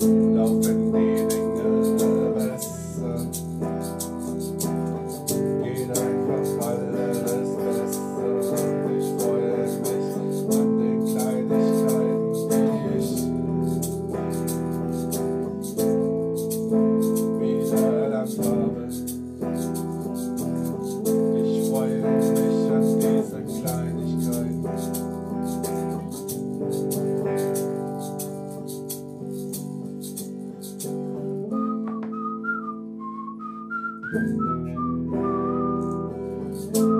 Laufen thank you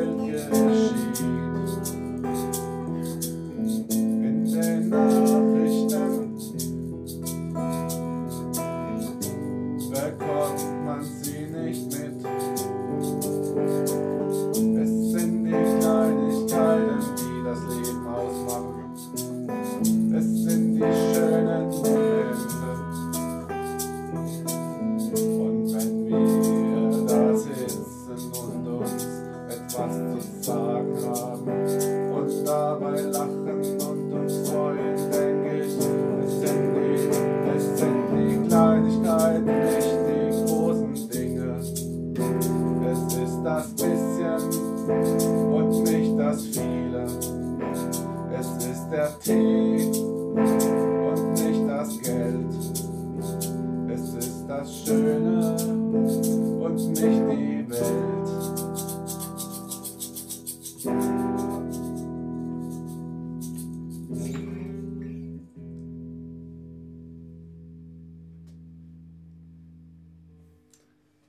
was zu sagen haben und dabei lachen und uns freuen, denke ich. Es sind die, es sind die Kleinigkeiten, nicht die großen Dinge. Es ist das bisschen und nicht das viele. Es ist der Tee.